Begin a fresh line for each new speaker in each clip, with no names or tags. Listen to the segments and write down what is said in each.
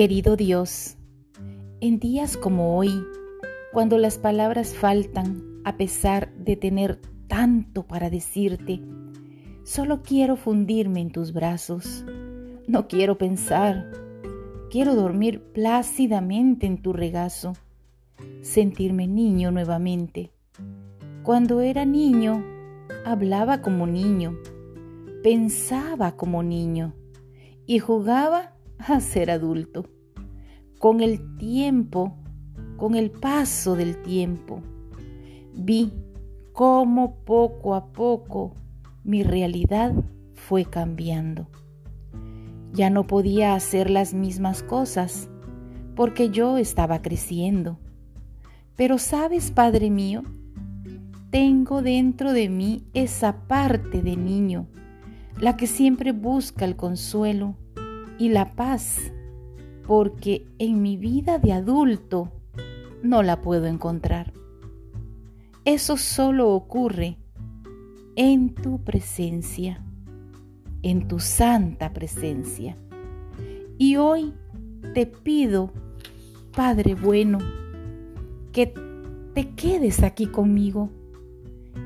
Querido Dios, en días como hoy, cuando las palabras faltan a pesar de tener tanto para decirte, solo quiero fundirme en tus brazos. No quiero pensar, quiero dormir plácidamente en tu regazo, sentirme niño nuevamente. Cuando era niño, hablaba como niño, pensaba como niño y jugaba a ser adulto. Con el tiempo, con el paso del tiempo, vi cómo poco a poco mi realidad fue cambiando. Ya no podía hacer las mismas cosas porque yo estaba creciendo. Pero sabes, Padre mío, tengo dentro de mí esa parte de niño, la que siempre busca el consuelo y la paz, porque en mi vida de adulto no la puedo encontrar. Eso solo ocurre en tu presencia, en tu santa presencia. Y hoy te pido, Padre bueno, que te quedes aquí conmigo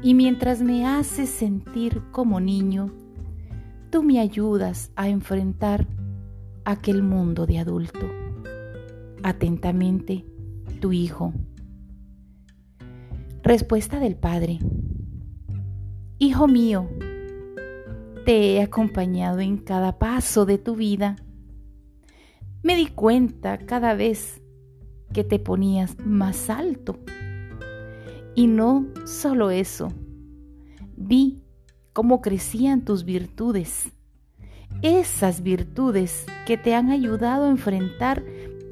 y mientras me haces sentir como niño, tú me ayudas a enfrentar aquel mundo de adulto. Atentamente, tu hijo. Respuesta del Padre. Hijo mío, te he acompañado en cada paso de tu vida. Me di cuenta cada vez que te ponías más alto. Y no solo eso, vi cómo crecían tus virtudes esas virtudes que te han ayudado a enfrentar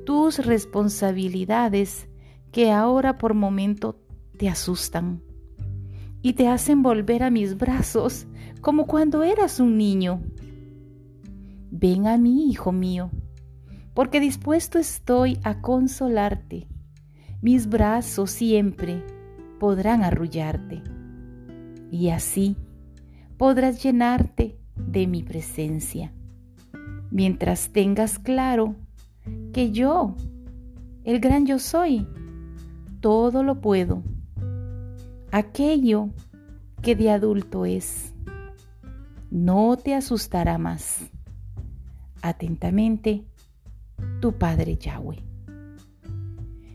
tus responsabilidades que ahora por momento te asustan y te hacen volver a mis brazos como cuando eras un niño. Ven a mí, hijo mío, porque dispuesto estoy a consolarte. Mis brazos siempre podrán arrullarte y así podrás llenarte de mi presencia. Mientras tengas claro que yo, el gran yo soy, todo lo puedo. Aquello que de adulto es, no te asustará más. Atentamente, tu Padre Yahweh.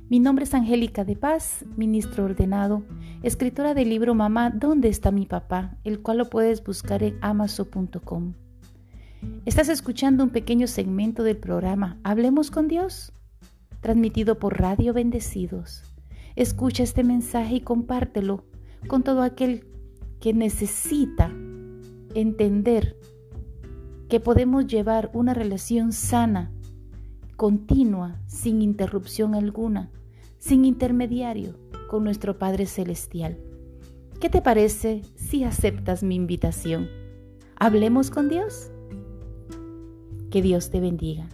Mi nombre es Angélica de Paz, ministro ordenado, escritora del libro Mamá, ¿dónde está mi papá? el cual lo puedes buscar en amazon.com. Estás escuchando un pequeño segmento del programa Hablemos con Dios, transmitido por Radio Bendecidos. Escucha este mensaje y compártelo con todo aquel que necesita entender que podemos llevar una relación sana, continua, sin interrupción alguna, sin intermediario con nuestro Padre Celestial. ¿Qué te parece si aceptas mi invitación? Hablemos con Dios. Que Dios te bendiga.